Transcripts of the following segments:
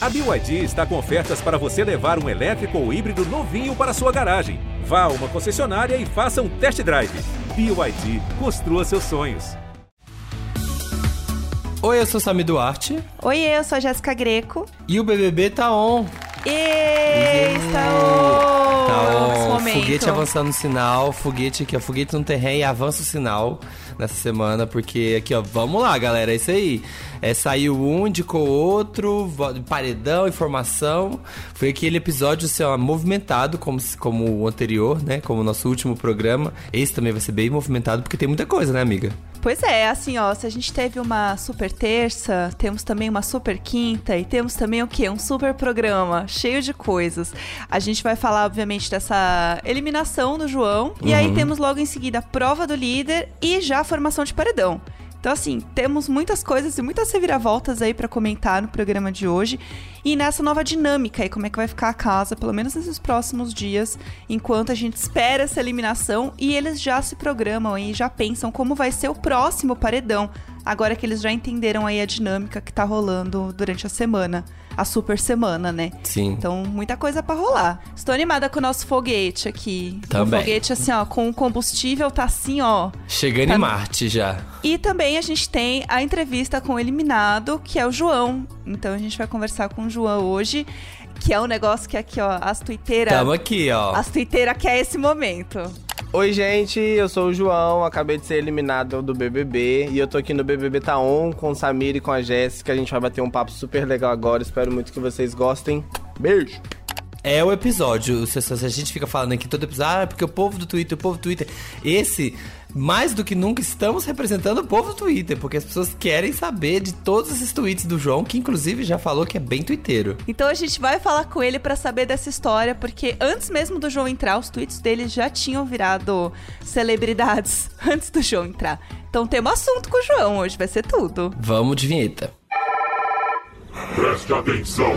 A BYD está com ofertas para você levar um elétrico ou híbrido novinho para sua garagem. Vá a uma concessionária e faça um test drive. BYD, construa seus sonhos. Oi, eu sou Sami Duarte. Oi, eu sou a Jéssica Greco. E o BBB tá on. E está on! Tá on. Momento. Foguete avançando no sinal. Foguete aqui, ó. Foguete no terreno e avança o sinal nessa semana. Porque aqui, ó. Vamos lá, galera. É isso aí. É, saiu um, indicou outro, paredão, informação. Foi aquele episódio assim, ó, movimentado, como, como o anterior, né? Como o nosso último programa. Esse também vai ser bem movimentado, porque tem muita coisa, né, amiga? Pois é, assim, ó, se a gente teve uma super terça, temos também uma super quinta e temos também o quê? Um super programa cheio de coisas. A gente vai falar, obviamente, dessa eliminação do João. Uhum. E aí uhum. temos logo em seguida a prova do líder e já a formação de paredão. Então, assim, temos muitas coisas e muitas reviravoltas aí para comentar no programa de hoje. E nessa nova dinâmica aí, como é que vai ficar a casa, pelo menos nesses próximos dias, enquanto a gente espera essa eliminação e eles já se programam e já pensam como vai ser o próximo paredão, agora que eles já entenderam aí a dinâmica que tá rolando durante a semana a super semana, né? Sim. Então, muita coisa para rolar. Estou animada com o nosso foguete aqui. Também. O foguete, assim, ó, com o combustível tá assim, ó. Chegando tá... em Marte já. E também a gente tem a entrevista com o eliminado, que é o João. Então, a gente vai conversar com o João hoje que é um negócio que aqui, ó, as tuiteiras. Tamo aqui, ó. As tuiteiras quer esse momento. Oi, gente, eu sou o João, acabei de ser eliminado do BBB e eu tô aqui no BBB Tá On com o Samir e com a Jéssica. A gente vai bater um papo super legal agora, espero muito que vocês gostem. Beijo! É o episódio. Se a gente fica falando aqui todo episódio, ah, porque o povo do Twitter, o povo do Twitter. Esse mais do que nunca estamos representando o povo do Twitter, porque as pessoas querem saber de todos esses tweets do João, que inclusive já falou que é bem twitteiro. Então a gente vai falar com ele para saber dessa história, porque antes mesmo do João entrar, os tweets dele já tinham virado celebridades antes do João entrar. Então temos assunto com o João hoje, vai ser tudo. Vamos de vinheta. Preste atenção.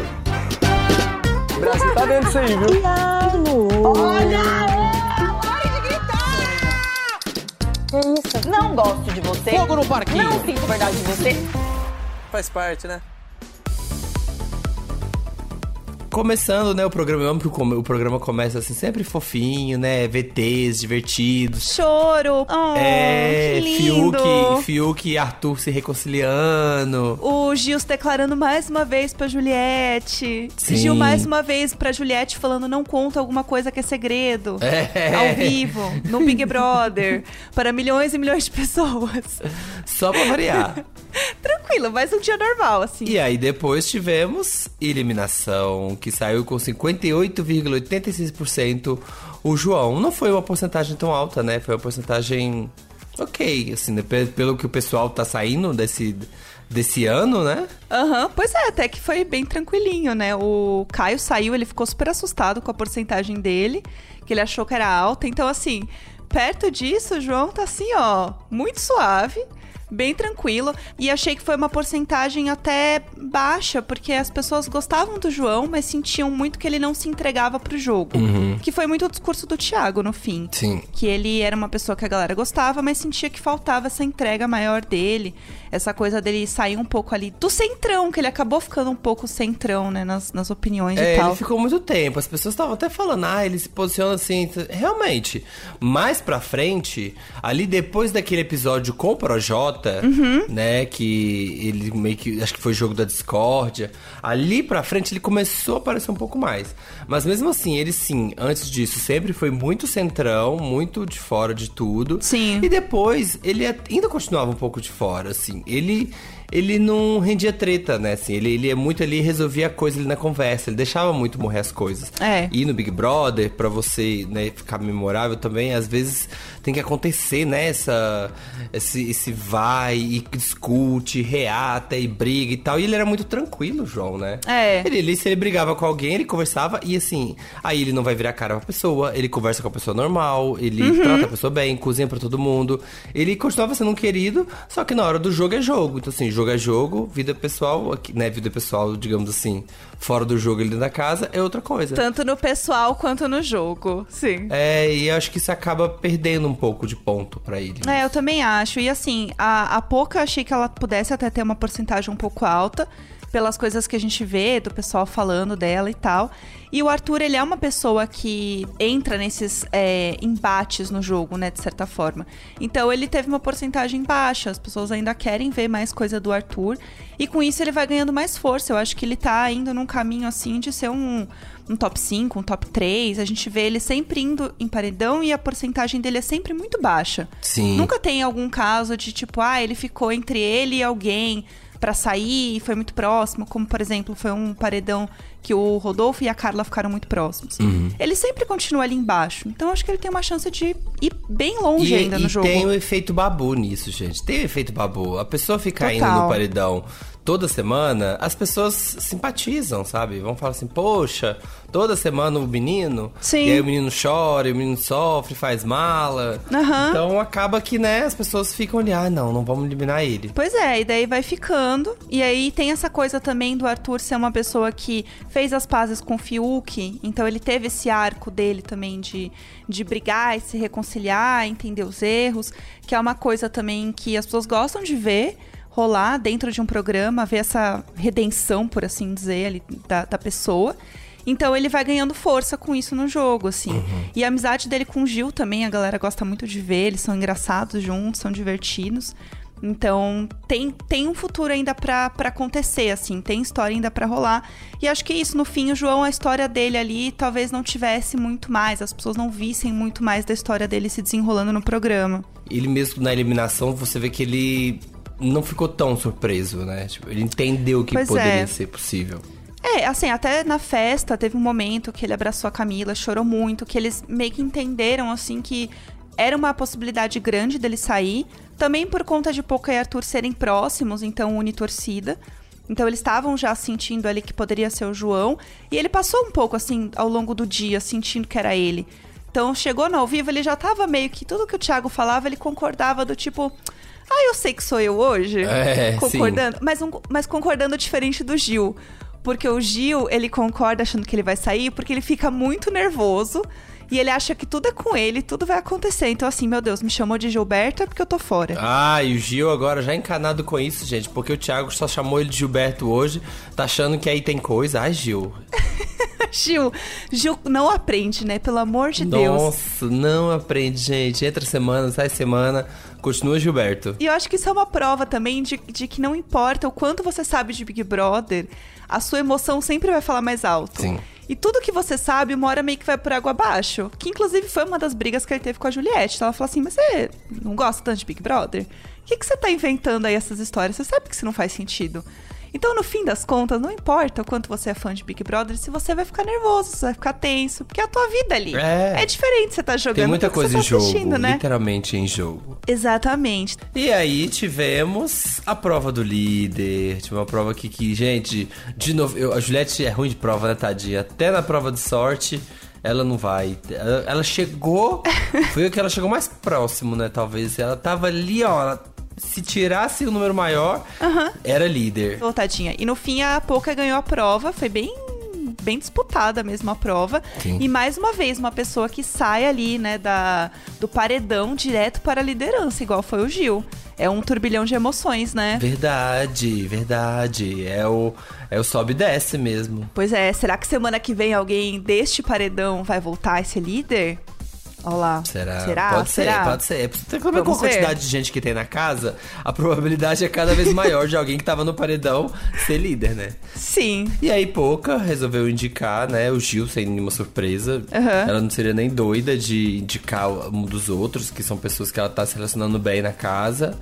Brasil tá isso aí, viu? Olha! Que isso? Não gosto de você. Fogo no parquinho. Não sinto verdade de você. Faz parte, né? Começando, né, o programa, eu amo que o, programa começa assim, sempre fofinho, né? VTs, divertidos. Choro. Oh, é, que lindo. Fiuk, Fiuk e Arthur se reconciliando. O Gil se declarando mais uma vez pra Juliette. Sim. Gil mais uma vez pra Juliette falando não conta alguma coisa que é segredo. É. Ao vivo, no Big Brother, para milhões e milhões de pessoas. Só pra variar. Tranquilo, mais um dia normal, assim. E aí depois tivemos eliminação, que saiu com 58,86%. O João não foi uma porcentagem tão alta, né? Foi uma porcentagem ok, assim, né? pelo que o pessoal tá saindo desse, desse ano, né? Aham, uhum. pois é, até que foi bem tranquilinho, né? O Caio saiu, ele ficou super assustado com a porcentagem dele, que ele achou que era alta. Então, assim, perto disso, o João tá assim, ó, muito suave bem tranquilo. E achei que foi uma porcentagem até baixa, porque as pessoas gostavam do João, mas sentiam muito que ele não se entregava pro jogo. Uhum. Que foi muito o discurso do Thiago no fim. Sim. Que ele era uma pessoa que a galera gostava, mas sentia que faltava essa entrega maior dele. Essa coisa dele sair um pouco ali do centrão, que ele acabou ficando um pouco centrão, né, nas, nas opiniões é, e tal. Ele ficou muito tempo. As pessoas estavam até falando, ah, ele se posiciona assim. Realmente, mais pra frente, ali depois daquele episódio com o Projota, uhum. né? Que ele meio que. Acho que foi jogo da discórdia. Ali pra frente ele começou a aparecer um pouco mais. Mas mesmo assim, ele sim, antes disso, sempre foi muito centrão, muito de fora de tudo. Sim. E depois ele ainda continuava um pouco de fora, assim. Ele ele não rendia treta, né? Assim, ele, ele é muito ali, resolvia a coisa ali na conversa, ele deixava muito morrer as coisas. É. E no Big Brother, para você né, ficar memorável também, às vezes tem que acontecer, né? Essa, esse, esse vai e discute, reata e briga e tal. E ele era muito tranquilo, João, né? É. Ele, ele, se ele brigava com alguém, ele conversava e assim, aí ele não vai virar cara pra pessoa, ele conversa com a pessoa normal, ele uhum. trata a pessoa bem, cozinha pra todo mundo. Ele continuava sendo um querido, só que na hora do jogo é jogo. Então, assim, jogo é jogo, vida pessoal, né? Vida pessoal, digamos assim, fora do jogo ali da casa, é outra coisa. Tanto no pessoal quanto no jogo, sim. É, e acho que isso acaba perdendo um pouco de ponto para ele. É, eu também acho. E assim, a, a Poca achei que ela pudesse até ter uma porcentagem um pouco alta. Pelas coisas que a gente vê do pessoal falando dela e tal. E o Arthur, ele é uma pessoa que entra nesses é, embates no jogo, né, de certa forma. Então ele teve uma porcentagem baixa, as pessoas ainda querem ver mais coisa do Arthur. E com isso ele vai ganhando mais força. Eu acho que ele tá indo num caminho assim de ser um, um top 5, um top 3. A gente vê ele sempre indo em paredão e a porcentagem dele é sempre muito baixa. Sim. Nunca tem algum caso de tipo, ah, ele ficou entre ele e alguém pra sair e foi muito próximo, como por exemplo, foi um paredão que o Rodolfo e a Carla ficaram muito próximos. Uhum. Ele sempre continua ali embaixo. Então acho que ele tem uma chance de ir bem longe E, ainda no e jogo. tem o efeito babu nisso, gente. Tem o efeito babu. A pessoa ficar indo no paredão toda semana, as pessoas simpatizam, sabe? Vão falar assim, poxa, toda semana o menino. Sim. E aí o menino chora, o menino sofre, faz mala. Aham. Então acaba que, né, as pessoas ficam ali, ah, não, não vamos eliminar ele. Pois é, e daí vai ficando. E aí tem essa coisa também do Arthur ser uma pessoa que fez as pazes com o Fiuk. Então ele teve esse arco dele também de, de brigar e se reconciliar, entender os erros. Que é uma coisa também que as pessoas gostam de ver rolar dentro de um programa, ver essa redenção, por assim dizer, ali, da, da pessoa. Então ele vai ganhando força com isso no jogo, assim. E a amizade dele com o Gil também, a galera gosta muito de ver, eles são engraçados juntos, são divertidos. Então, tem, tem um futuro ainda pra, pra acontecer, assim, tem história ainda pra rolar. E acho que é isso, no fim, o João, a história dele ali, talvez não tivesse muito mais, as pessoas não vissem muito mais da história dele se desenrolando no programa. Ele mesmo na eliminação, você vê que ele não ficou tão surpreso, né? Tipo, ele entendeu que Pois poderia é. ser possível. É, assim, até na festa teve um momento que ele abraçou a Camila, chorou muito, que eles meio que entenderam, assim, que era uma possibilidade grande dele sair. Também por conta de Poca e Arthur serem próximos, então une torcida. Então eles estavam já sentindo ali que poderia ser o João. E ele passou um pouco, assim, ao longo do dia, sentindo que era ele. Então chegou no ao vivo, ele já tava meio que tudo que o Thiago falava, ele concordava do tipo. Ah, eu sei que sou eu hoje. É, concordando. Mas, um- mas concordando diferente do Gil. Porque o Gil, ele concorda achando que ele vai sair, porque ele fica muito nervoso. E ele acha que tudo é com ele, tudo vai acontecer. Então, assim, meu Deus, me chamou de Gilberto é porque eu tô fora. Ah, e o Gil agora já encanado com isso, gente, porque o Thiago só chamou ele de Gilberto hoje, tá achando que aí tem coisa. Ai, Gil. Gil, Gil não aprende, né? Pelo amor de Deus. Nossa, não aprende, gente. Entra semana, sai semana, continua Gilberto. E eu acho que isso é uma prova também de, de que não importa o quanto você sabe de Big Brother, a sua emoção sempre vai falar mais alto. Sim. E tudo que você sabe, uma hora meio que vai por água abaixo. Que inclusive foi uma das brigas que ele teve com a Juliette. Ela falou assim: Mas você não gosta tanto de Big Brother? O que, que você tá inventando aí essas histórias? Você sabe que isso não faz sentido. Então, no fim das contas, não importa o quanto você é fã de Big Brother, se você vai ficar nervoso, você vai ficar tenso, porque é a tua vida ali. É. diferente você tá jogando Tem muita que coisa você em tá jogo, né? literalmente em jogo. Exatamente. E aí tivemos a prova do líder. Tive uma prova aqui que, gente, de novo, eu- a Juliette é ruim de prova, né, tadinha? Até na prova de sorte, ela não vai. Ela, ela chegou, foi o que ela chegou mais próximo, né, talvez. Ela tava ali, ó, ela- se tirasse o número maior, era líder. voltadinha. E no fim a Poca ganhou a prova, foi bem bem disputada mesmo a prova. Sim. E mais uma vez uma pessoa que sai ali, né, da do paredão direto para a liderança, igual foi o Gil. É um turbilhão de emoções, né? Verdade, verdade. É o, é o sobe e desce mesmo. Pois é, será que semana que vem alguém deste paredão vai voltar a ser líder? Olha lá. Será? Será? Pode Será? ser, pode ser. Você também com a quantidade de gente que tem na casa, a probabilidade é cada vez maior de alguém que tava no paredão ser líder, né? Sim. E aí, Pouca resolveu indicar, né, o Gil sem nenhuma surpresa. Aham. Ela não seria nem doida de indicar um dos outros, que são pessoas que ela tá se relacionando bem na casa.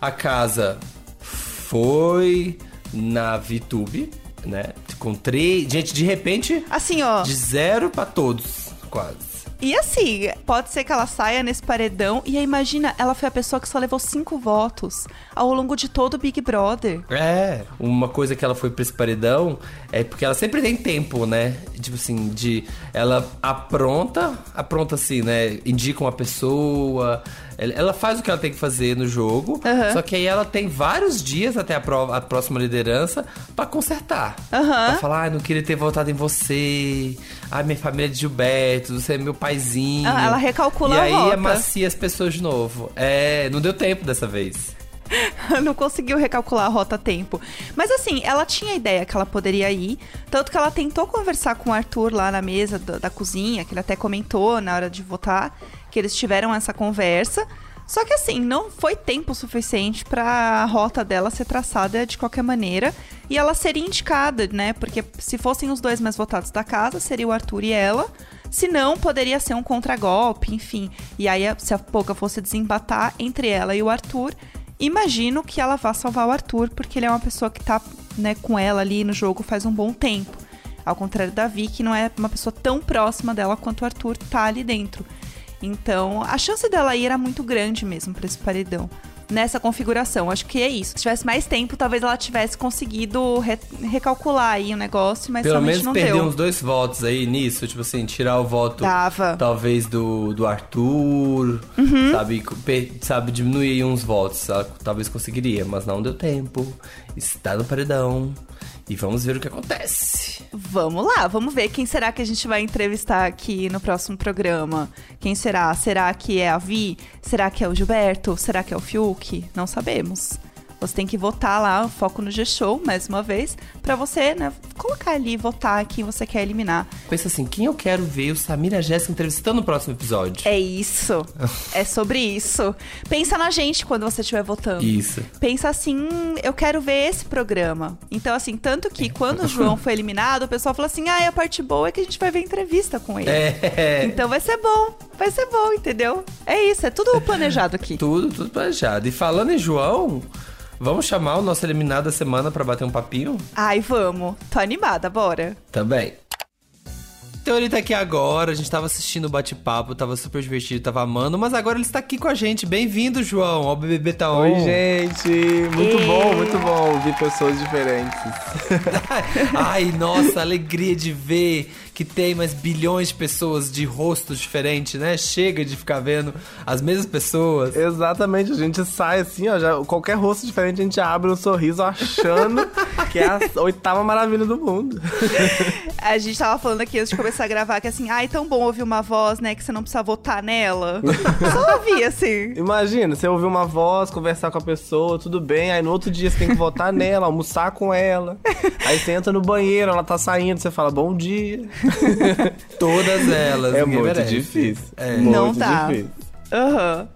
A casa foi na VTube, né? Com três. Gente, de repente, Assim, ó. de zero pra todos, quase. E assim, pode ser que ela saia nesse paredão. E aí, imagina, ela foi a pessoa que só levou cinco votos ao longo de todo o Big Brother. É, uma coisa que ela foi pra esse paredão é porque ela sempre tem tempo, né? Tipo assim, de. Ela apronta, apronta assim, né? Indica uma pessoa. Ela faz o que ela tem que fazer no jogo. Aham. Só que aí ela tem vários dias até a, prova, a próxima liderança pra consertar. Aham. Pra falar, ai, não queria ter votado em você. Ai, minha família é de Gilberto, você é meu paizinho. Ah, ela recalcula E a aí rota. amacia as pessoas de novo. É, não deu tempo dessa vez. não conseguiu recalcular a rota a tempo. Mas assim, ela tinha ideia que ela poderia ir. Tanto que ela tentou conversar com o Arthur lá na mesa da, da cozinha, que ele até comentou na hora de votar, que eles tiveram essa conversa. Só que assim, não foi tempo suficiente para a rota dela ser traçada de qualquer maneira e ela seria indicada, né? Porque se fossem os dois mais votados da casa, seria o Arthur e ela. Se não, poderia ser um contragolpe, enfim. E aí, se a Poca fosse desempatar entre ela e o Arthur, imagino que ela vá salvar o Arthur, porque ele é uma pessoa que tá né, com ela ali no jogo faz um bom tempo. Ao contrário da Vi, que não é uma pessoa tão próxima dela quanto o Arthur tá ali dentro. Então, a chance dela ir era muito grande mesmo para esse paredão. Nessa configuração, acho que é isso. Se tivesse mais tempo, talvez ela tivesse conseguido re recalcular aí o negócio, mas Pelo menos não perder deu. uns dois votos aí nisso, tipo assim, tirar o voto Dava. talvez do, do Arthur, Uhum. sabe, sabe, diminuir uns votos, ela talvez conseguiria, mas não deu tempo. Está no paredão. E vamos ver o que acontece. Vamos lá, vamos ver quem será que a gente vai entrevistar aqui no próximo programa. Quem será? Será que é a Vi? Será que é o Gilberto? Será que é o Fiuk? Não sabemos. Você tem que votar lá, foco no G-Show, mais uma vez, pra você, né, colocar ali, votar quem você quer eliminar. Pensa assim, quem eu quero ver o Samir e a Jéssica entrevistando no próximo episódio? É isso. é sobre isso. Pensa na gente quando você estiver votando. Isso. Pensa assim, "Hum, eu quero ver esse programa. Então, assim, tanto que quando o João foi eliminado, o pessoal falou assim: ah, a parte boa é que a gente vai ver entrevista com ele. É. Então vai ser bom, vai ser bom, entendeu? É isso, é tudo planejado aqui. Tudo, tudo planejado. E falando em João, vamos chamar o nosso eliminado da semana pra bater um papinho? Ai, vamos. Tô animada, bora. Também. Então ele tá aqui agora, a gente tava assistindo o bate-papo, tava super divertido, tava amando, mas agora ele está aqui com a gente. Bem-vindo, João, ao BBB Tá On. Oi, gente! Muito Ei. bom, muito bom ouvir pessoas diferentes. Ai, nossa, alegria de ver que tem mais bilhões de pessoas de rostos diferentes, né? Chega de ficar vendo as mesmas pessoas. Exatamente, a gente sai assim, ó, já, qualquer rosto diferente a gente abre um sorriso achando que é a oitava maravilha do mundo. A gente tava falando aqui antes de começar a gravar que assim, ai, tão bom ouvir uma voz, né, que você não precisa votar nela. Só ouvir, assim. Imagina, você ouvir uma voz, conversar com a pessoa, tudo bem, aí no outro dia você tem que votar nela, almoçar com ela. Aí você entra no banheiro, ela tá saindo, você fala bom dia. Todas elas. É muito merece. difícil. É. Muito Não dá. difícil. Aham.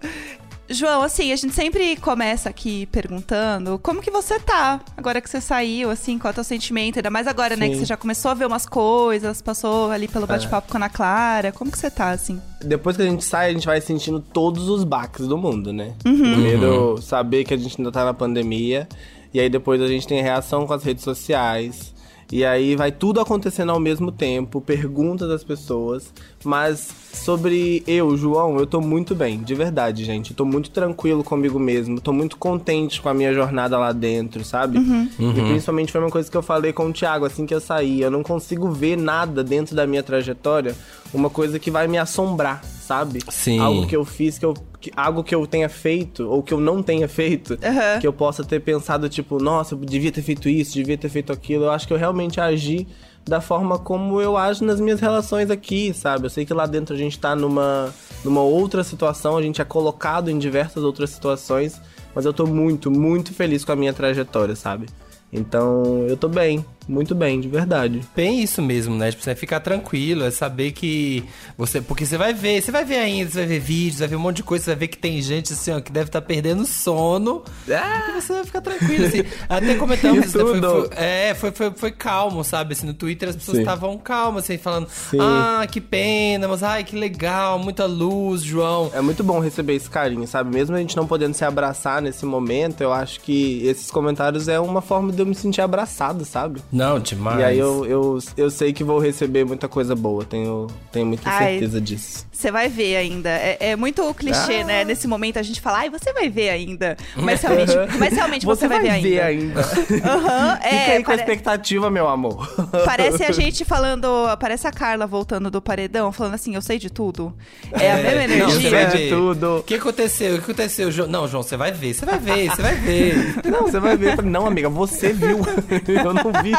João, assim, a gente sempre começa aqui perguntando como que você tá, agora que você saiu, assim, qual é o teu sentimento, ainda mais agora, né, Sim. que você já começou a ver umas coisas, passou ali pelo bate-papo com a Ana Clara, como que você tá, assim? Depois que a gente sai, a gente vai sentindo todos os baques do mundo, né? Primeiro, saber que a gente ainda tá na pandemia. E aí depois a gente tem reação com as redes sociais. E aí vai tudo acontecendo ao mesmo tempo, perguntas das pessoas. Mas sobre eu, João, eu tô muito bem, de verdade, gente. Eu tô muito tranquilo comigo mesmo. Tô muito contente com a minha jornada lá dentro, sabe? E principalmente foi uma coisa que eu falei com o Thiago assim que eu saí. Eu não consigo ver nada dentro da minha trajetória, uma coisa que vai me assombrar, sabe? Sim. Algo que eu fiz, que eu. que- algo que eu tenha feito, ou que eu não tenha feito, Aham. que eu possa ter pensado, tipo, nossa, eu devia ter feito isso, devia ter feito aquilo. Eu acho que eu realmente agi da forma como eu ajo nas minhas relações aqui, sabe? Eu sei que lá dentro a gente tá numa, numa outra situação, a gente é colocado em diversas outras situações, mas eu tô muito, muito feliz com a minha trajetória, sabe? Então, eu tô bem, muito bem, de verdade. Bem isso mesmo, né? Tipo, você ficar tranquilo, é saber que você. Porque você vai ver, você vai ver ainda, você vai ver vídeos, vai ver um monte de coisa, você vai ver que tem gente assim, ó, que deve estar perdendo sono. Ah! E você vai ficar tranquilo, assim. Até comentamos, né, foi, foi- é, foi, foi, foi calmo, sabe? Assim, no Twitter as pessoas estavam calmas, assim, falando, Sim. ah, que pena, mas ai, que legal, muita luz, João. É muito bom receber esse carinho, sabe? Mesmo a gente não podendo se abraçar nesse momento, eu acho que esses comentários é uma forma de eu me sentir abraçado, sabe? Não, demais. E aí eu, eu, eu sei que vou receber muita coisa boa, tenho, tenho muita Ai. certeza disso. Você vai ver ainda. É, é muito clichê, Ah. né? Nesse momento a gente fala, ai, você vai ver ainda. Mas realmente, mas realmente você, vai, ver ainda. ainda. Aham, Fica é, aí com a pare- expectativa, meu amor. Parece a gente falando. Parece a Carla voltando do paredão, falando assim, eu sei de tudo. É, a mesma Não, você energia. vai de ver. tudo. O que aconteceu? O que aconteceu, João? Não, João, você vai ver, você vai ver, você vai ver. Não, você vai ver. Não, amiga, você viu. eu não vi.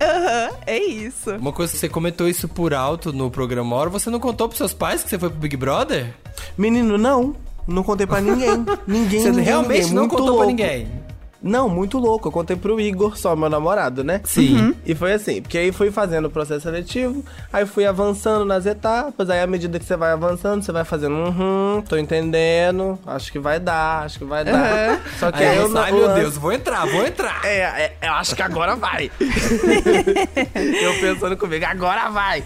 Aham, é isso. Uma coisa que você comentou isso por alto no programa Hora, você não contou pros seus pais que você foi pro Big Brother? Menino, não. Não contei pra ninguém. Ninguém, Você ninguém, realmente ninguém. não Muito contou louco. pra ninguém. Não, muito louco. Eu contei pro Igor, só meu namorado, né? Sim. E foi assim, porque aí fui fazendo o processo seletivo, aí fui avançando nas etapas, aí à medida que você vai avançando, você vai fazendo, uhum, tô entendendo, acho que vai dar, acho que vai dar. Só que Aí eu você, ai não- meu o Deus, vou entrar, vou entrar. É, é, eu acho que agora vai. eu pensando comigo, agora vai.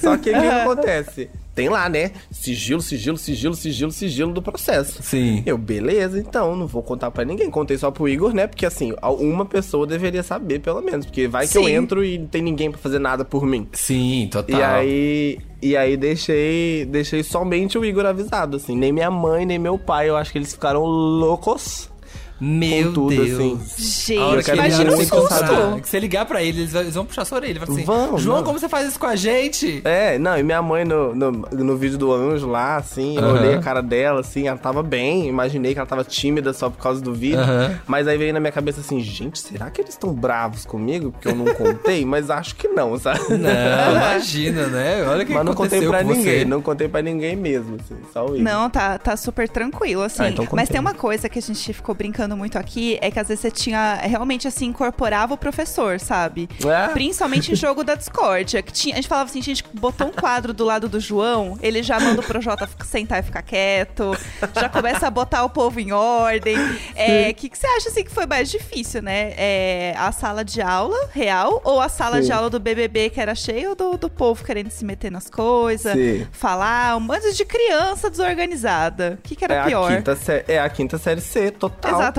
Só que o que acontece? Tem lá, né? Sigilo, sigilo, sigilo, sigilo, sigilo do processo. Sim. Eu, beleza, então, não vou contar pra ninguém. Contei só pro Igor, né? Porque assim, uma pessoa deveria saber, pelo menos. Porque vai que eu Sim. entro e não tem ninguém pra fazer nada por mim. Sim, total. E aí. E aí deixei, deixei somente o Igor avisado, assim. Nem minha mãe, nem meu pai, eu acho que eles ficaram loucos. Meu tudo, Deus. assim. A hora Gente, imagina o susto. encontrar, que você ligar pra ele, eles vão- eles vão puxar sua orelha. Vai assim, Vão, João, vão. como você faz isso com a gente? É, não, e minha mãe no, no, no vídeo do anjo lá, assim, eu Aham. olhei a cara dela, assim, ela tava bem, imaginei que ela tava tímida só por causa do vídeo. Aham. Mas aí veio na minha cabeça assim, gente, será que eles estão bravos comigo? Porque eu não contei? mas acho que não, sabe? Não, imagina, né? Olha o que mas não contei pra ninguém, você. não contei pra ninguém mesmo, assim, só o Igor. Não, tá, tá super tranquilo, assim. Ah, então. Mas tem uma coisa que a gente ficou brincando muito aqui, é que às vezes você tinha, realmente, assim, incorporava o professor, sabe? É? Principalmente em jogo da Discord. Que tinha, a gente falava assim, gente, botou um quadro do lado do João, ele já manda o Projota sentar e ficar quieto, já começa a botar o povo em ordem. O que, que você acha, assim, que foi mais difícil, né? É, a sala de aula real ou a sala Sim. de aula do BBB que era cheio do, do povo querendo se meter nas coisas, Sim. falar, um monte de criança desorganizada. O que, que era é, pior? A quinta é a quinta série C, total. Exatamente.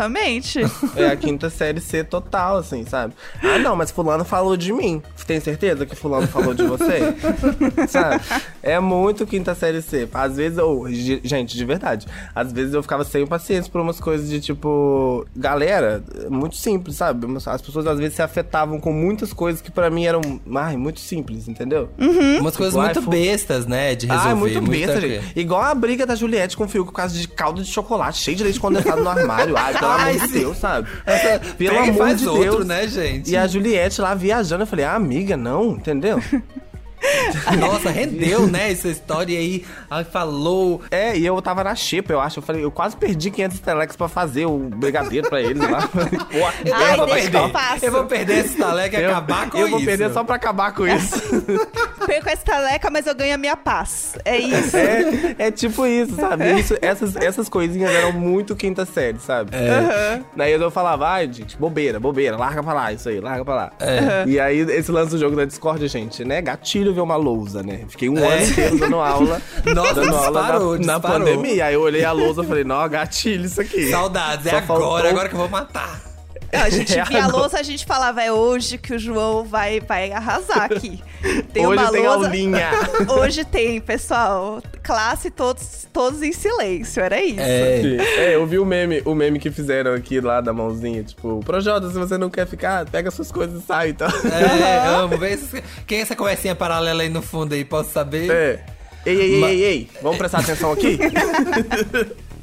É a quinta série C total, assim, sabe? Ah, não, mas fulano falou de mim. Tem certeza que fulano falou de você? sabe? É muito quinta série C. Às vezes eu... ge- Gente, de verdade. Às vezes eu ficava sem paciência por umas coisas de tipo... Galera, muito simples, sabe? As pessoas às vezes se afetavam com muitas coisas que pra mim eram... Ai, muito simples, entendeu? Umas coisas Tipo, muito bestas, né? De resolver. Ah, muito muito besta, gente. Igual a briga da Juliette com o Fiuk por causa de caldo de chocolate, cheio de leite condensado no armário. Ai, pelo Ai, amor de. Deus, sabe? Essa Pelo pega amor de outro, Deus. né, gente? E a Juliette lá viajando, eu falei, ah, amiga, não, entendeu? Nossa, rendeu, né, essa história aí. Ai, falou. É, e eu tava na xepa, eu acho. Eu falei, eu quase perdi 500 telecos pra fazer o brigadeiro pra eles lá. Pô, Eu, Ai, vou deixa que perder. eu. Eu vou perder esse taleco e eu, acabar com eu isso. vou perder só pra acabar com isso. Perco a estaleca, mas eu ganho a minha paz. É isso. é, é tipo isso, sabe? Isso, essas, essas coisinhas eram muito quinta série, sabe? É. Daí eu falava, ai, gente, bobeira, bobeira, larga pra lá, isso aí, larga pra lá. É. E aí, esse lance do jogo da Discord, gente, né? Gatilho ver uma lousa, né? Fiquei um É. ano inteiro dando aula. Nossa, dando aula disparou, na, na disparou. pandemia. Aí eu olhei a lousa e falei, não, gatilho isso aqui. Saudades, é Só agora, faltou- agora que eu vou matar. A gente É via a lousa, a gente falava, é hoje que o João vai, vai arrasar aqui. Tem Hoje uma tem lousa. aulinha. Hoje tem, pessoal. Classe todos, todos em silêncio, era isso. É. É, eu vi o meme, o meme que fizeram aqui lá da mãozinha, tipo, Projota, se você não quer ficar, pega suas coisas e sai, então. É, amo. Vê esses- Quem é essa conversinha paralela aí no fundo aí? Posso saber? É. Ei, ei, ei, Ma- ei, ei, vamos prestar atenção aqui?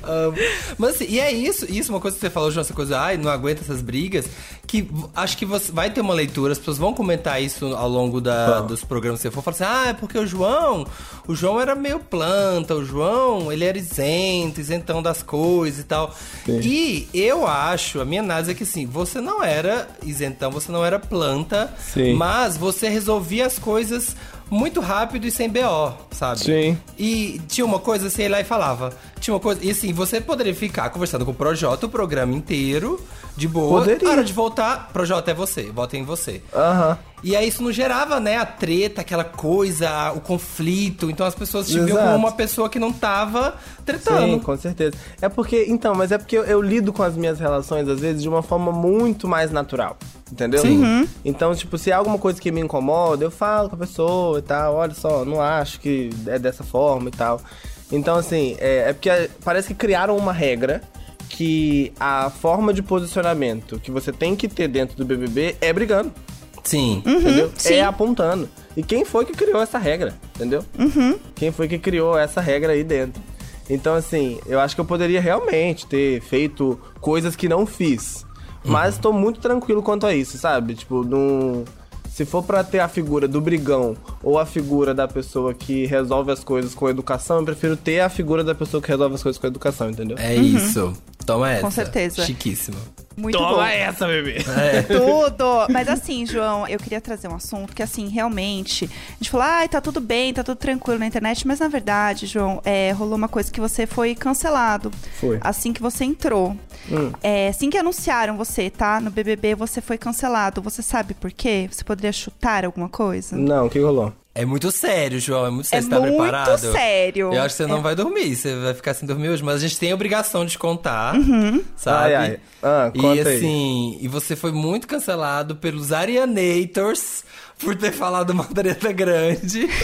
Amo. Mas assim, e é isso, isso uma coisa que você falou, João, essa coisa, ai, não aguenta essas brigas, que acho que você vai ter uma leitura, as pessoas vão comentar isso ao longo da, dos programas que você for, falar assim, ah, é porque o João, o João era meio planta, o João, ele era isento, isentão das coisas e tal. E eu acho, a minha análise é que assim, você não era isentão, você não era planta, Sim. mas você resolvia as coisas muito rápido e sem BO, sabe? Sim. E tinha uma coisa, você ia lá e falava. Tinha uma coisa. E assim, você poderia ficar conversando com o Projota o programa inteiro, de boa. Poderia. Hora de voltar, Projota é você, vota em você. Aham. E aí isso não gerava, né, a treta, aquela coisa, o conflito. Então as pessoas te viam como uma pessoa que não tava tretando. Sim, com certeza. É porque, então, mas é porque eu, eu lido com as minhas relações, às vezes, de uma forma muito mais natural. Entendeu? Sim. Então, tipo, se é alguma coisa que me incomoda, eu falo com a pessoa e tal. Olha só, não acho que é dessa forma e tal. Então, assim, é, é porque parece que criaram uma regra que a forma de posicionamento que você tem que ter dentro do BBB é brigando. Sim. entendeu? sim. É apontando. E quem foi que criou essa regra, entendeu? Quem foi que criou essa regra aí dentro? Então, assim, eu acho que eu poderia realmente ter feito coisas que não fiz. Mas tô muito tranquilo quanto a isso, sabe? Tipo, não. Se for pra ter a figura do brigão ou a figura da pessoa que resolve as coisas com educação, eu prefiro ter a figura da pessoa que resolve as coisas com educação, entendeu? É isso. Toma essa. Com certeza. Chiquíssimo. Muito bom. essa, bebê! Tudo! Mas assim, João, eu queria trazer um assunto que, assim, realmente, a gente falou, ai, tá tudo bem, tá tudo tranquilo na internet, mas na verdade, João, é, rolou uma coisa que você foi cancelado. Foi. Assim que você entrou. Hum. É, assim que anunciaram você, tá? No BBB, você foi cancelado. Você sabe por quê? Você poderia chutar alguma coisa? Não, o que rolou? É muito sério, João. É muito É sério. Você tá muito preparado? sério. Eu acho que você não É- vai dormir. Você vai ficar sem dormir hoje. Mas a gente tem a obrigação de contar. Uhum. Sabe? Ai, ai. Ah, e aí. assim, e você foi muito cancelado pelos Arianators por ter falado da Ariana Grande.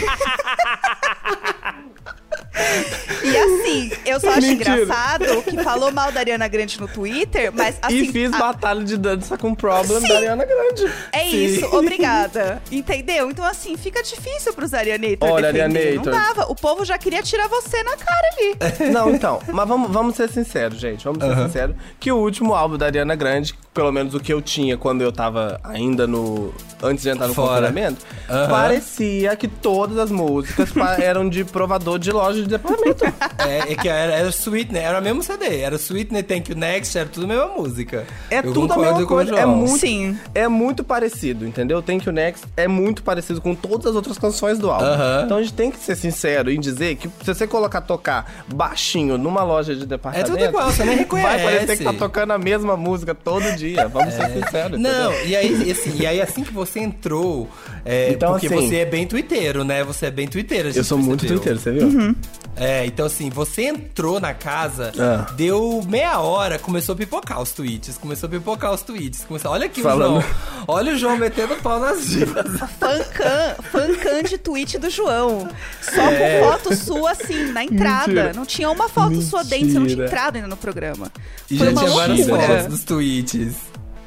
E assim, eu só acho Mentira. engraçado que falou mal da Ariana Grande no Twitter, mas assim. e fiz a- batalha de dança com problem da Ariana Grande. É Sim. isso, obrigada. Entendeu? Então, assim, fica difícil pros Arianator Olha, defender. Não Arianator. dava. O povo já queria tirar você na cara ali. Não, então, mas vamos, vamos ser sinceros, gente. Vamos ser sinceros. Que o último álbum da Ariana Grande, pelo menos o que eu tinha quando eu tava ainda no. Antes de entrar no Fora. confinamento, Aham. parecia que todas as músicas eram de provador de loja de departamento. é, é que era, era Sweetney, era o mesmo CD. Era Sweetney, Thank You Next, era tudo a mesma música. É Eu tudo a mesma coisa. É muito, Sim. é muito parecido, entendeu? Thank You Next é muito parecido com todas as outras canções do álbum. Aham. Então a gente tem que ser sincero em dizer que se você colocar tocar baixinho numa loja de departamento. É tudo igual, você nem reconhece. Vai parecer que tá tocando a mesma música todo dia. Vamos ser sinceros. Não, e aí, e assim, e aí assim que você entrou, é, Então, porque assim- você é bem twitteiro, né? Você é bem twitteiro, gente Eu sou muito percebeu. twitteiro, você viu? É, então assim, você entrou na casa, Ah. deu meia hora, começou a pipocar os tweets, começou a pipocar os tweets, começou, olha aqui Falando- o João, olha o João metendo pau nas divas. Fancam, fancam de tweet do João. Só É. com foto sua, assim, na entrada. Mentira. Não tinha uma foto sua dentro, você não tinha Mentira. entrado ainda no programa. E Foi tinha várias loucura. fotos dos tweets.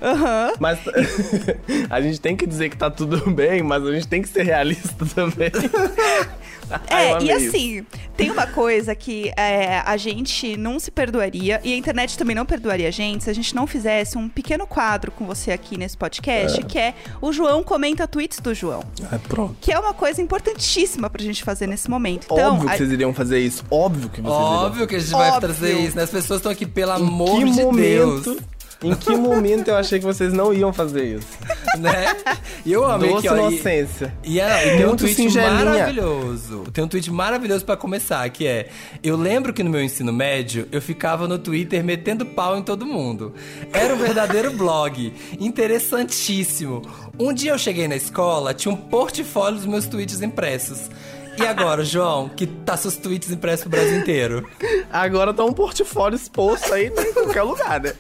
Aham. Mas a gente tem que dizer que tá tudo bem, mas a gente tem que ser realista também. É, e assim, tem uma coisa que é, a gente não se perdoaria, e a internet também não perdoaria a gente, se a gente não fizesse um pequeno quadro com você aqui nesse podcast, que é o João comenta tweets do João. É, pronto. Que é uma coisa importantíssima pra gente fazer nesse momento. Então, Óbvio que a- vocês iriam fazer isso. Óbvio que vocês Óbvio que a gente vai Óbvio. trazer isso, né? As pessoas estão aqui, pelo iriam. amor em que de momento, Deus, Em que momento eu achei que vocês não iam fazer isso? né? E eu amei Doce que, ó, e- inocência. E, é, e tem um tweet singelinha. maravilhoso. Tem um tweet maravilhoso pra começar, que é: Eu lembro que no meu ensino médio eu ficava no Twitter metendo pau em todo mundo. Era um verdadeiro blog, interessantíssimo. Um dia eu cheguei na escola, tinha um portfólio dos meus tweets impressos. E agora, João, que tá seus tweets impressos pro Brasil inteiro? Agora tá um portfólio exposto aí em qualquer lugar, né?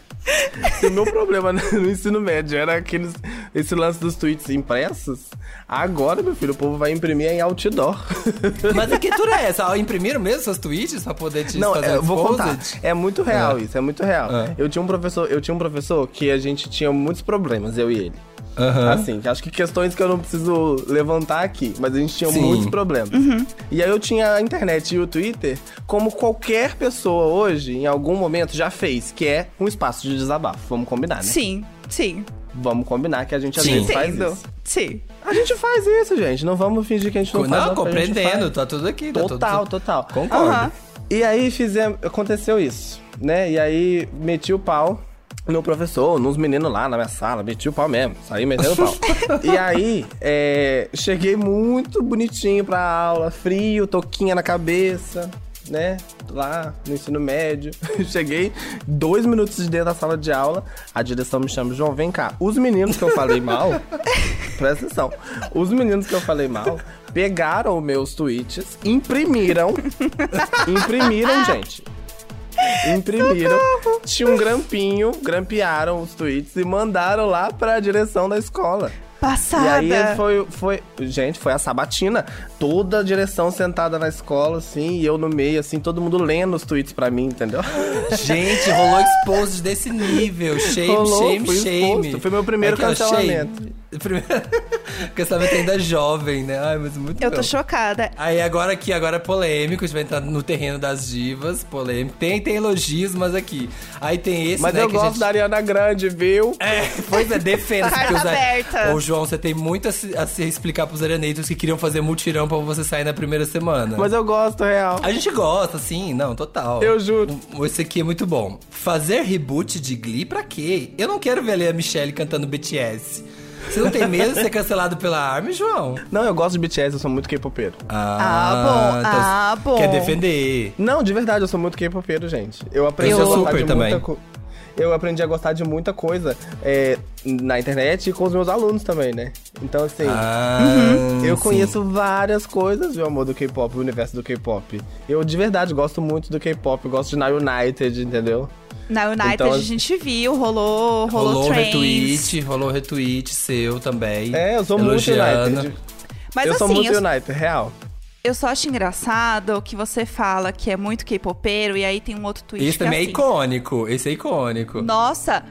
Se o meu problema no ensino médio era aqueles, esse lance dos tweets impressos, agora, meu filho, o povo vai imprimir em outdoor. Mas a que é essa? Imprimiram mesmo seus tweets pra poder te Não, fazer é, eu vou contar. É muito real Ah. isso, é muito real. Ah. Eu tinha um professor, eu tinha um professor que a gente tinha muitos problemas, eu e ele. Aham. Assim, acho que questões que eu não preciso levantar aqui, mas a gente tinha Sim. muitos problemas. E aí eu tinha a internet e o Twitter como qualquer pessoa hoje, em algum momento, já fez, que é um espaço de desabafo. Vamos combinar, né? Sim, sim. Vamos combinar que a gente às Sim. vezes faz isso. Sim. A gente faz isso, gente. Não vamos fingir que a gente não, Não, faz. gente compreendendo, tá tudo aqui. tá tudo- Total, total. Concordo. Aham. E aí fizemos, aconteceu isso, né? E aí meti o pau no professor, nos meninos lá na minha sala, meti o pau mesmo, saí metendo o pau. e aí, é, cheguei muito bonitinho pra aula, frio, toquinha na cabeça, né? Lá no ensino médio. Cheguei dois minutos de dentro da sala de aula, a direção me chama, João, vem cá. Os meninos que eu falei mal, presta atenção, os meninos que eu falei mal pegaram meus tweets, imprimiram Imprimiram, gente. Imprimiram, tinha um grampinho, grampearam os tweets e mandaram lá pra direção da escola. Passada. E aí foi, foi. Gente, foi a sabatina. Toda a direção sentada na escola, assim, e eu no meio, assim, todo mundo lendo os tweets pra mim, entendeu? Gente, rolou exposed desse nível. Shame, Rolou, shame, fui shame. exposto. Foi meu primeiro ó, cancelamento. shame. Primeiro... cancelamento ainda jovem, né? Ai, mas muito Eu tô bom. chocada. Aí agora aqui, agora é polêmico, a gente vai entrar no terreno das divas, polêmico. Tem, tem elogios, mas aqui. Aí tem esse, Mas né, eu que a gosto gente... da Ariana Grande, viu? É, pois é, defenda aberta. Ô, João, você tem muito a se, a se explicar pros areneiros que queriam fazer mutirão pra você sair na primeira semana. Mas eu gosto, real. A gente gosta, sim, não, total. Eu juro. Esse aqui é muito bom. Fazer reboot de Glee pra quê? Eu não quero ver ali a Michelle cantando BTS. Você não tem medo de ser cancelado pela Army, João? Não, eu gosto de BTS, eu sou muito K-popeiro. Ah, bom, ah, bom. Quer defender? Não, de verdade, eu sou muito K-popeiro, gente. Eu aprendi Eu a super de muita também. co- Eu aprendi a gostar de muita coisa é, na internet e com os meus alunos também, né? Então, assim, Ah, eu sim. conheço várias coisas, meu amor, do K-pop, o universo do K-pop. Eu, de verdade, gosto muito do K-pop, gosto de Na United, entendeu? Na United Então, a gente viu, rolou, rolou, Rolou trends. retweet, rolou retweet seu também. É, eu sou elogiando. muito United. Mas eu assim, sou muito eu, United, real. Eu só acho engraçado que você fala que é muito K-popeiro e aí tem um outro tweet Esse que também é assim, icônico. Esse é icônico. Nossa,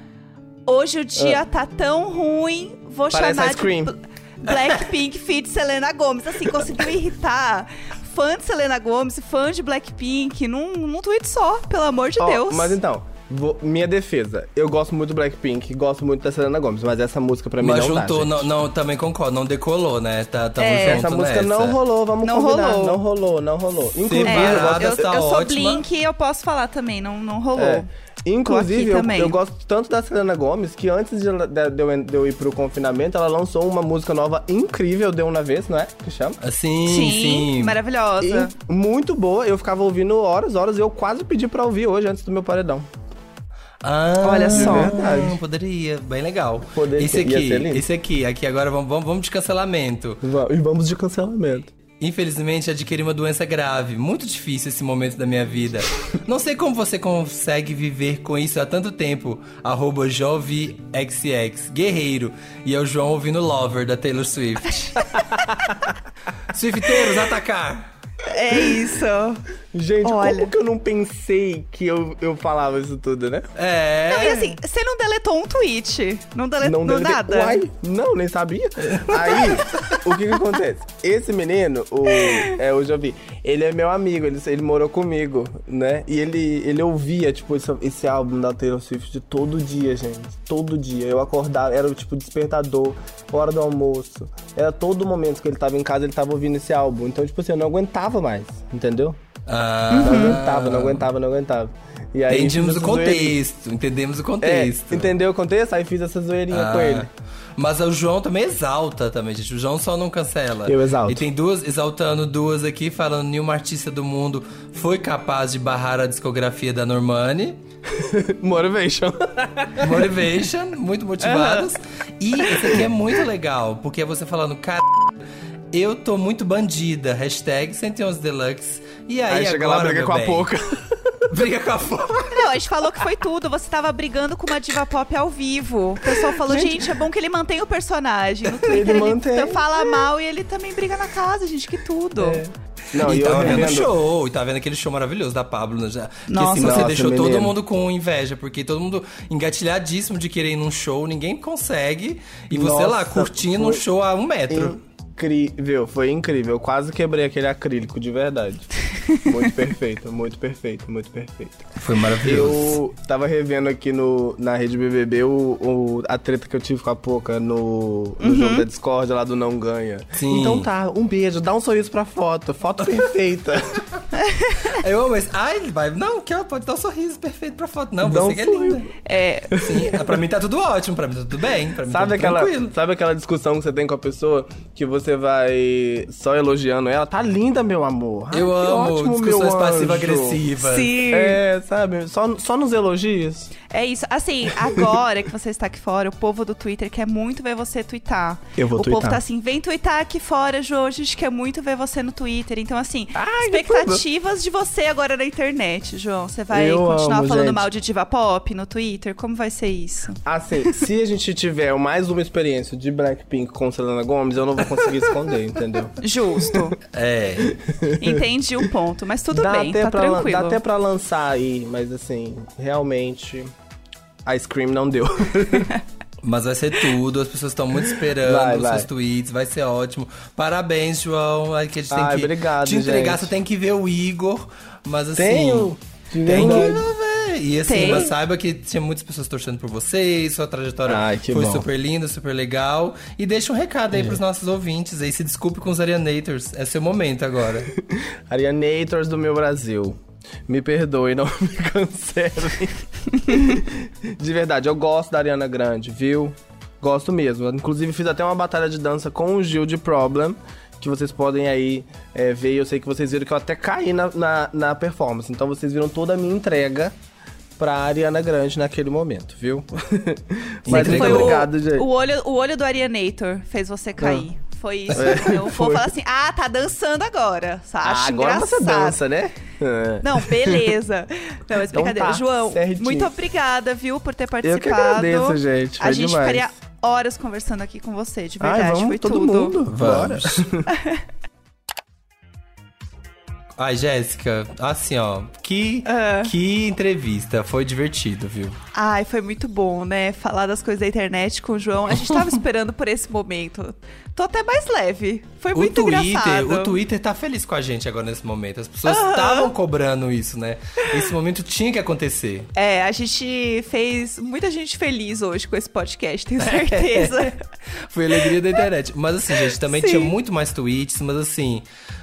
hoje o dia tá tão ruim, vou Ah. Parece chamar Ice Cream. de Bl- Blackpink feat Selena Gomez. Assim, conseguiu irritar fã de Selena Gomez, fã de Blackpink, num, num tweet só, pelo amor de Ó, Deus. Mas então, vou- minha defesa. Eu gosto muito do Blackpink, gosto muito da Selena Gomes, mas essa música pra mim Mas não juntou, dá, não, gente. não, também concordo, não decolou, né? Tá, tamo É. junto Essa música nessa. não rolou, vamos Não combinar. rolou. Não rolou, não rolou. Inclusive, É, eu gosto eu, tá eu sou. Blink e eu posso falar também, não, não rolou. É. Inclusive, eu, eu gosto tanto da Selena Gomes que antes de, de- de eu, de eu ir pro confinamento, ela lançou uma música nova incrível, Deu Uma Vez, não é? Que chama? Ah, Sim, sim. maravilhosa. E muito boa, eu ficava ouvindo horas, horas, e eu quase pedi pra ouvir hoje antes do meu paredão. Ah, Olha só. verdade. Poderia, bem legal. Poderia, esse aqui, esse aqui, aqui agora vamos, vamos, de cancelamento. E vamos de cancelamento. Infelizmente, adquiri uma doença grave. Muito difícil esse momento da minha vida. Não sei como você consegue viver com isso há tanto tempo. Arroba JoviXX, guerreiro. E é o João ouvindo Lover, da Taylor Swift. Swifteiros, atacar! É isso. Gente, Olha. como que eu não pensei que eu, eu falava isso tudo, né? É. Não, e assim, você não deletou um tweet? Não deletou deletei- nada? Uai, não, nem sabia. Aí, o que que acontece? Esse menino, o, é, o Jovi, ele é meu amigo, ele, ele morou comigo, né? E ele, ele ouvia, tipo, esse, esse álbum da Taylor Swift todo dia, gente. Todo dia. Eu acordava, era o tipo despertador, hora do almoço. Era todo momento que ele tava em casa, ele tava ouvindo esse álbum. Então, tipo assim, eu não aguentava mais, entendeu? Ah, Não aguentava, não aguentava, não aguentava. E aí, o zoeirinha. contexto, entendemos o É, contexto. entendeu o contexto? Aí fiz essa zoeirinha Ah, com ele. Mas o João também exalta também, gente. O João só não cancela. Eu exalto. E tem duas, exaltando duas aqui, falando nenhuma artista do mundo foi capaz de barrar a discografia da Normani. Motivation. Motivation, muito motivados. E esse aqui é muito legal, porque é você falando, cara, eu tô muito bandida. Hashtag 111 Deluxe. E aí, Aí chega agora, lá, briga com a bem? Briga com a Poca. Não, a gente falou que foi tudo. Você tava brigando com uma diva pop ao vivo. O pessoal falou, gente, é bom que ele mantém o personagem. No Twitter Ele ele, mantém. fala mal e ele também briga na casa, gente, que tudo. Não, e e tava vendo o show, e tava vendo aquele show maravilhoso da Pablo. né, Já, que Nossa. assim, você Nossa, deixou todo menino. mundo com inveja, porque todo mundo engatilhadíssimo de querer ir num show, ninguém consegue. E você lá, Nossa, curtindo um foi show a um metro. Incrível, foi incrível. Eu quase quebrei aquele acrílico, de verdade. Muito perfeito, muito perfeito, muito perfeito. Foi maravilhoso. Eu tava revendo aqui no, na rede BBB o, o- a treta que eu tive com a Poca no, no jogo da Discord lá do Não Ganha. Sim. Então tá, um beijo, dá um sorriso pra foto. Foto perfeita. Eu amo esse. Ai, vai. Não, que ela pode dar um sorriso perfeito pra foto. Não, Dá você um que é linda. É, Sim, pra mim tá tudo ótimo, pra mim tá tudo bem. Pra mim Sabe tá tudo aquela, tranquilo. sabe aquela discussão que você tem com a pessoa que você vai só elogiando ela? Tá linda, meu amor. Ai, Eu que amo ótimo, discussões passivo-agressivas. sim. É, sabe? Só, só nos elogios. É isso. Assim, agora que você está aqui fora, o povo do Twitter quer muito ver você twittar. Eu vou o povo twittar. tá assim, vem twittar aqui fora, Jô, a gente quer muito ver você no Twitter. Então, assim, Ai, expectativas de você agora na internet, João. Você vai Eu continuar amo, falando gente. mal de diva pop no Twitter? Como vai ser isso? Assim, se a gente tiver mais uma experiência de Blackpink com Selena Gomez, eu não vou conseguir esconder, entendeu? Justo. É. Entendi o ponto, mas tudo dá bem, até tá tranquilo. Dá até pra lançar aí, mas assim, realmente, a Scream não deu. Mas vai ser tudo, as pessoas estão muito esperando Vai, os vai. seus tweets, vai ser ótimo. Parabéns, João. Aí que a gente tem Ai, que obrigado, te entregar, gente. você tem que ver o Igor. Mas assim. Tenho. Tem que ver. E assim, Tem. mas saiba que tinha muitas pessoas torcendo por vocês, sua trajetória Ai, que foi bom. super linda, super legal. E deixa um recado aí pros nossos ouvintes aí. Se desculpe com os Arianators. É seu momento agora. Arianators do meu Brasil. Me perdoe, não me cancelem. de verdade, eu gosto da Ariana Grande, viu? Gosto mesmo. Inclusive, fiz até uma batalha de dança com o Gil de Problem. Que vocês podem aí é, ver. Eu sei que vocês viram que eu até caí na, na, na performance. Então vocês viram toda a minha entrega pra Ariana Grande naquele momento, viu? Mas muito entregou. obrigado, gente. O olho, o olho do Arianator fez você cair. Foi isso. Eu vou foi. falar assim: ah, tá dançando agora. Só Ah, acho agora engraçado. você dança, né? É. Não, beleza. Não, mas Então brincadeira. tá, João, certinho. muito obrigada, viu, por ter Eu participado. que agradeço, gente. Foi A gente demais. ficaria horas conversando aqui com você, de Ai, verdade. vamos Foi todo tudo. mundo. Bora. Ai, Jéssica, assim, ó, que, Ah. que entrevista. Foi divertido, viu? Ai, foi muito bom, né? Falar das coisas da internet com o João. A gente tava esperando por esse momento. Tô até mais leve. Foi O muito Twitter, engraçado. o Twitter tá feliz com a gente agora nesse momento. As pessoas estavam cobrando isso, né? Esse momento tinha que acontecer. É, a gente fez muita gente feliz hoje com esse podcast, tenho certeza. Foi a alegria da internet. Mas assim, gente, também Sim. tinha muito mais tweets, mas assim,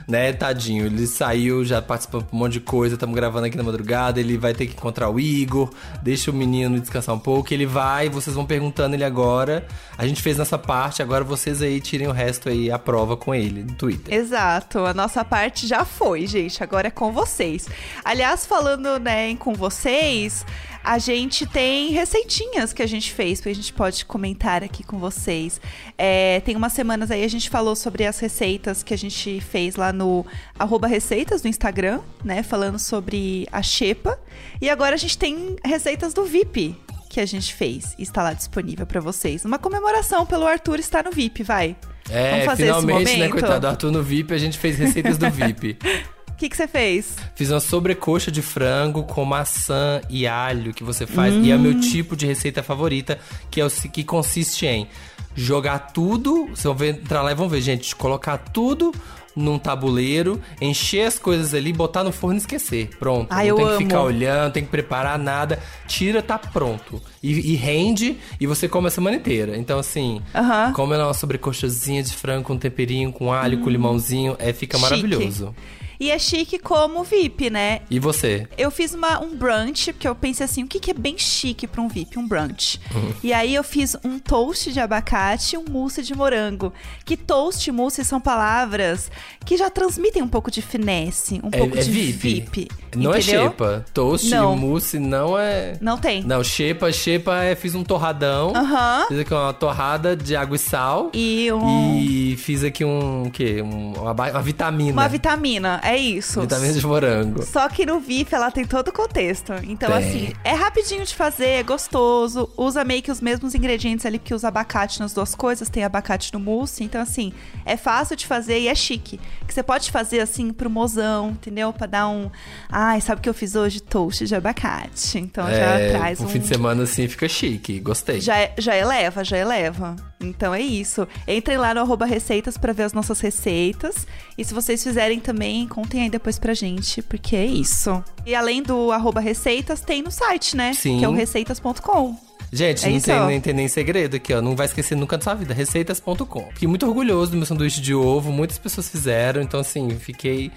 né, tadinho, ele saiu já participando de um monte de coisa, estamos gravando aqui na madrugada, ele vai ter que encontrar o Igor, deixa o menino descansar um pouco, ele vai, vocês vão perguntando ele agora. A gente fez nossa parte, agora vocês aí tirem o resto aí à prova com ele no Twitter. Exato, a nossa parte já foi, gente. Agora é com vocês. Aliás, falando né, em com vocês, a gente tem receitinhas que a gente fez, que a gente pode comentar aqui com vocês. É, tem umas semanas aí a gente falou sobre as receitas que a gente fez lá no arroba receitas do Instagram, né? Falando sobre a xepa. E agora a gente tem receitas do VIP. Que a gente fez e está lá disponível para vocês. Uma comemoração pelo Arthur estar no VIP, vai. É, Vamos fazer esse finalmente, né, momento? coitado do Arthur no VIP, a gente fez receitas do VIP. O que que você fez? Fiz uma sobrecoxa de frango com maçã e alho que você faz. E é o meu tipo de receita favorita, que é o que consiste em jogar tudo. Vocês vão ver, entrar lá e vão ver, gente, colocar tudo num tabuleiro, encher as coisas ali, botar no forno e esquecer. Pronto. Ai, não tem que amo. ficar olhando, tem que preparar nada. Tira, tá pronto. E, e rende e você come a semana inteira. Então, assim, Aham. come uma sobrecoxazinha de frango com temperinho, com alho, com limãozinho. É, fica Chique. maravilhoso. E é chique como VIP, né? E você? Eu fiz uma, um brunch, porque eu pensei assim, o que, que é bem chique pra um VIP? Um brunch. Uhum. E aí eu fiz um toast de abacate e um mousse de morango. Que toast e mousse são palavras que já transmitem um pouco de finesse, um É, pouco é de VIP. VIP. Não entendeu? é xepa. Toast Não. e mousse não é. Não tem. Não, xepa, xepa é fiz um torradão. Aham. Fiz aqui uma torrada de água e sal. E um- E fiz aqui um o quê? Um- uma, uma vitamina. Uma vitamina, é isso. Vitamina de morango. Só que no VIP ela tem todo o contexto. Então, Tem. assim, é rapidinho de fazer, é gostoso. Usa meio que os mesmos ingredientes ali, porque usa abacate nas duas coisas. Tem abacate no mousse. Então, assim, é fácil de fazer e é chique. Que você pode fazer, assim, pro mozão, entendeu? Pra dar um... Ai, sabe o que eu fiz hoje? Toast de abacate. Então, já é, traz um um... fim de semana assim fica chique. Gostei. Já, já eleva, já eleva. Então é isso. Entrem lá no arroba receitas pra ver as nossas receitas. E se vocês fizerem também, contem aí depois pra gente, porque é isso. E além do arroba receitas, tem no site, né? Sim. Que é o receitas.com. Gente, É não, tem, nem tem nem segredo aqui, ó. Não vai esquecer nunca da sua vida. Receitas.com. Fiquei muito orgulhoso do meu sanduíche de ovo. Muitas pessoas fizeram. Então, assim, fiquei.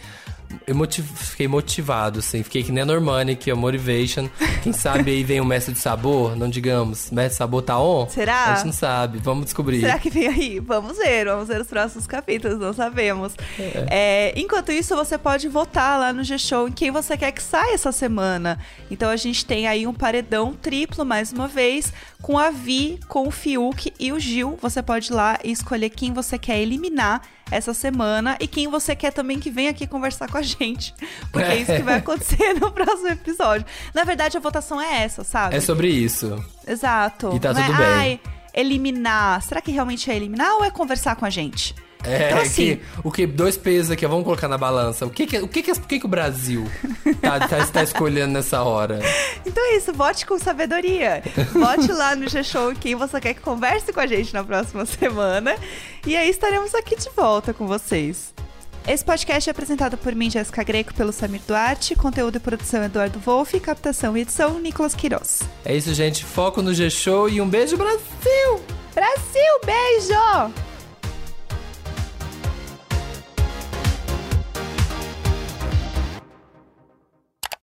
Emotiv- Fiquei motivado, assim. Fiquei que nem a Normani aqui, ó. Motivation. Quem sabe aí vem o mestre de sabor, não digamos. Mestre de sabor tá on? Será? A gente não sabe. Vamos descobrir. Será que vem aí? Vamos ver, vamos ver os próximos capítulos, não sabemos. É, enquanto isso, você pode votar lá no G-Show em quem você quer que saia essa semana. Então a gente tem aí um paredão triplo, mais uma vez, com a Vi, com o Fiuk e o Gil. Você pode ir lá e escolher quem você quer eliminar essa semana e quem você quer também que venha aqui conversar com a gente. Porque é isso que vai acontecer no próximo episódio. Na verdade, a votação é essa, sabe? É sobre isso. Exato. E tá Não é, tudo bem. Ai, eliminar. Será que realmente é eliminar ou é conversar com a gente? É, Então, assim- que, o que? Dois pesos aqui, vamos colocar na balança. O que que, o que, que, o que que o Brasil tá, tá, tá escolhendo nessa hora? Então é isso, vote com sabedoria. Vote lá no G-Show quem você quer que converse com a gente na próxima semana. E aí estaremos aqui de volta com vocês. Esse podcast é apresentado por mim, Jéssica Greco, pelo Samir Duarte, conteúdo e produção Eduardo Wolff, captação e edição Nicolas Queiroz. É isso, gente. Foco no G-Show e um beijo, Brasil! Brasil, beijo!